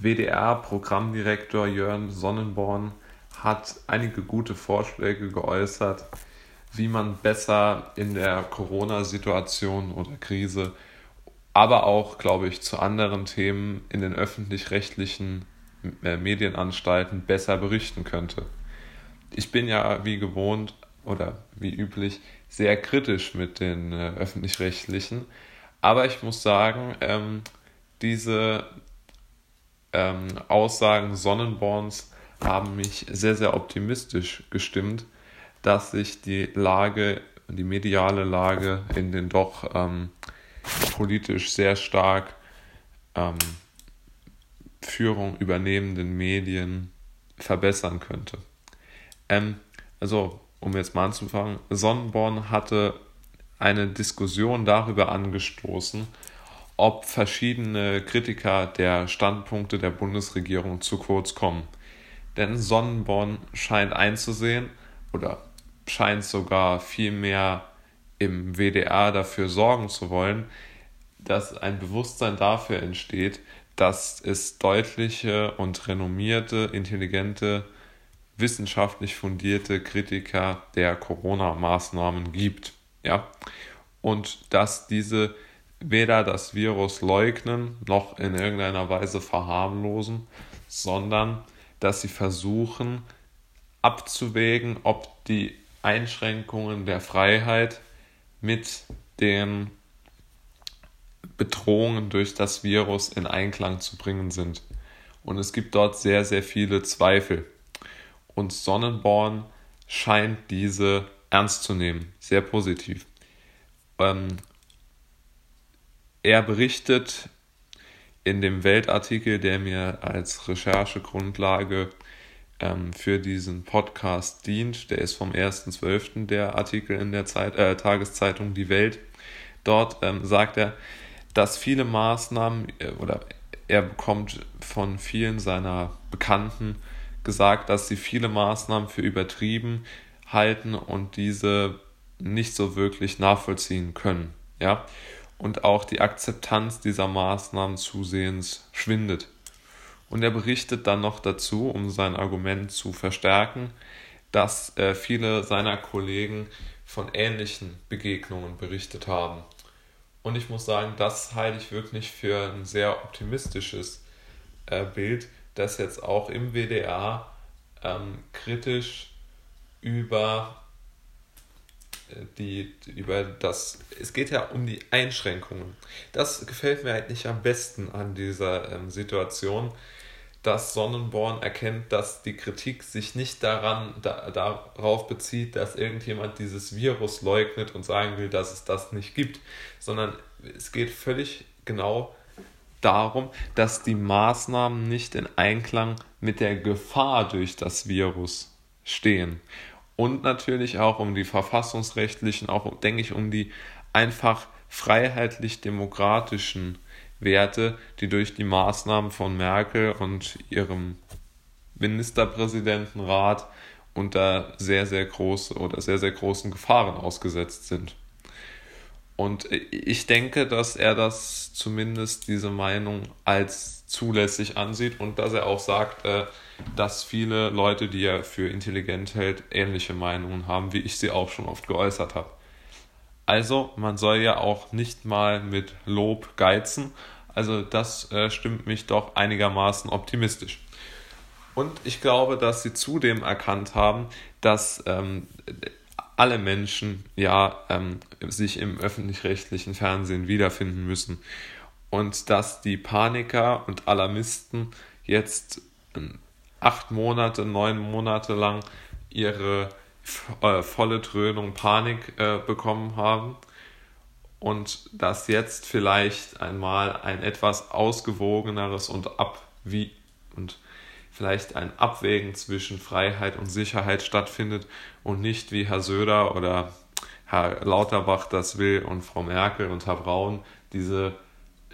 WDR-Programmdirektor Jörn Sonnenborn hat einige gute Vorschläge geäußert, wie man besser in der Corona-Situation oder Krise, aber auch, glaube ich, zu anderen Themen in den öffentlich-rechtlichen äh, Medienanstalten besser berichten könnte. Ich bin ja wie gewohnt oder wie üblich sehr kritisch mit den äh, öffentlich-rechtlichen, aber ich muss sagen, ähm, diese ähm, Aussagen Sonnenborns haben mich sehr, sehr optimistisch gestimmt, dass sich die Lage, die mediale Lage in den doch ähm, politisch sehr stark ähm, Führung übernehmenden Medien verbessern könnte. Ähm, also, um jetzt mal anzufangen, Sonnenborn hatte eine Diskussion darüber angestoßen, ob verschiedene Kritiker der Standpunkte der Bundesregierung zu kurz kommen. Denn Sonnenborn scheint einzusehen oder scheint sogar viel mehr im WDR dafür sorgen zu wollen, dass ein Bewusstsein dafür entsteht, dass es deutliche und renommierte, intelligente, wissenschaftlich fundierte Kritiker der Corona-Maßnahmen gibt. Ja? Und dass diese weder das Virus leugnen noch in irgendeiner Weise verharmlosen, sondern dass sie versuchen abzuwägen, ob die Einschränkungen der Freiheit mit den Bedrohungen durch das Virus in Einklang zu bringen sind. Und es gibt dort sehr, sehr viele Zweifel. Und Sonnenborn scheint diese ernst zu nehmen, sehr positiv. Ähm, er berichtet in dem Weltartikel, der mir als Recherchegrundlage ähm, für diesen Podcast dient, der ist vom 1.12. der Artikel in der Zeit, äh, Tageszeitung Die Welt. Dort ähm, sagt er, dass viele Maßnahmen äh, oder er bekommt von vielen seiner Bekannten gesagt, dass sie viele Maßnahmen für übertrieben halten und diese nicht so wirklich nachvollziehen können. Ja, und auch die Akzeptanz dieser Maßnahmen zusehends schwindet. Und er berichtet dann noch dazu, um sein Argument zu verstärken, dass äh, viele seiner Kollegen von ähnlichen Begegnungen berichtet haben. Und ich muss sagen, das halte ich wirklich für ein sehr optimistisches äh, Bild, dass jetzt auch im WDR ähm, kritisch über die über das, es geht ja um die Einschränkungen. Das gefällt mir eigentlich am besten an dieser ähm, Situation, dass Sonnenborn erkennt, dass die Kritik sich nicht daran, da, darauf bezieht, dass irgendjemand dieses Virus leugnet und sagen will, dass es das nicht gibt, sondern es geht völlig genau darum, dass die Maßnahmen nicht in Einklang mit der Gefahr durch das Virus stehen und natürlich auch um die verfassungsrechtlichen, auch denke ich um die einfach freiheitlich-demokratischen Werte, die durch die Maßnahmen von Merkel und ihrem Ministerpräsidentenrat unter sehr, sehr große oder sehr, sehr großen Gefahren ausgesetzt sind. Und ich denke, dass er das zumindest diese Meinung als zulässig ansieht und dass er auch sagt, äh, dass viele Leute, die er für intelligent hält, ähnliche Meinungen haben, wie ich sie auch schon oft geäußert habe. Also, man soll ja auch nicht mal mit Lob geizen. Also, das äh, stimmt mich doch einigermaßen optimistisch. Und ich glaube, dass sie zudem erkannt haben, dass ähm, alle Menschen ja ähm, sich im öffentlich-rechtlichen Fernsehen wiederfinden müssen und dass die Paniker und Alarmisten jetzt ähm, acht Monate, neun Monate lang ihre äh, volle Dröhnung Panik äh, bekommen haben. Und dass jetzt vielleicht einmal ein etwas ausgewogeneres und ab wie und vielleicht ein Abwägen zwischen Freiheit und Sicherheit stattfindet und nicht wie Herr Söder oder Herr Lauterbach das will und Frau Merkel und Herr Braun diese,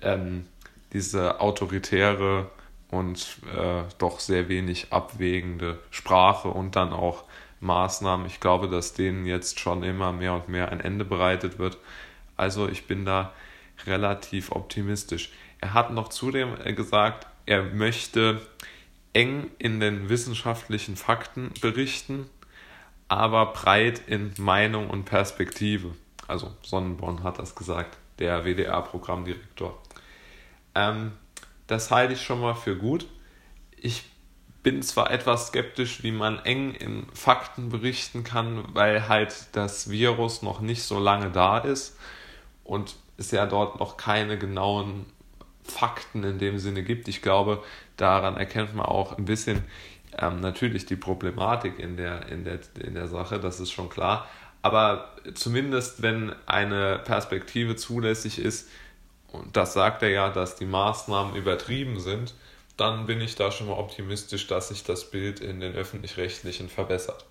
ähm, diese autoritäre und äh, doch sehr wenig abwägende Sprache und dann auch Maßnahmen. Ich glaube, dass denen jetzt schon immer mehr und mehr ein Ende bereitet wird. Also ich bin da relativ optimistisch. Er hat noch zudem äh, gesagt, er möchte eng in den wissenschaftlichen Fakten berichten, aber breit in Meinung und Perspektive. Also Sonnenborn hat das gesagt, der WDR-Programmdirektor. Ähm, das halte ich schon mal für gut. Ich bin zwar etwas skeptisch, wie man eng in Fakten berichten kann, weil halt das Virus noch nicht so lange da ist und es ja dort noch keine genauen Fakten in dem Sinne gibt. Ich glaube, daran erkennt man auch ein bisschen ähm, natürlich die Problematik in der, in, der, in der Sache, das ist schon klar. Aber zumindest wenn eine Perspektive zulässig ist, und das sagt er ja, dass die Maßnahmen übertrieben sind, dann bin ich da schon mal optimistisch, dass sich das Bild in den öffentlich-rechtlichen verbessert.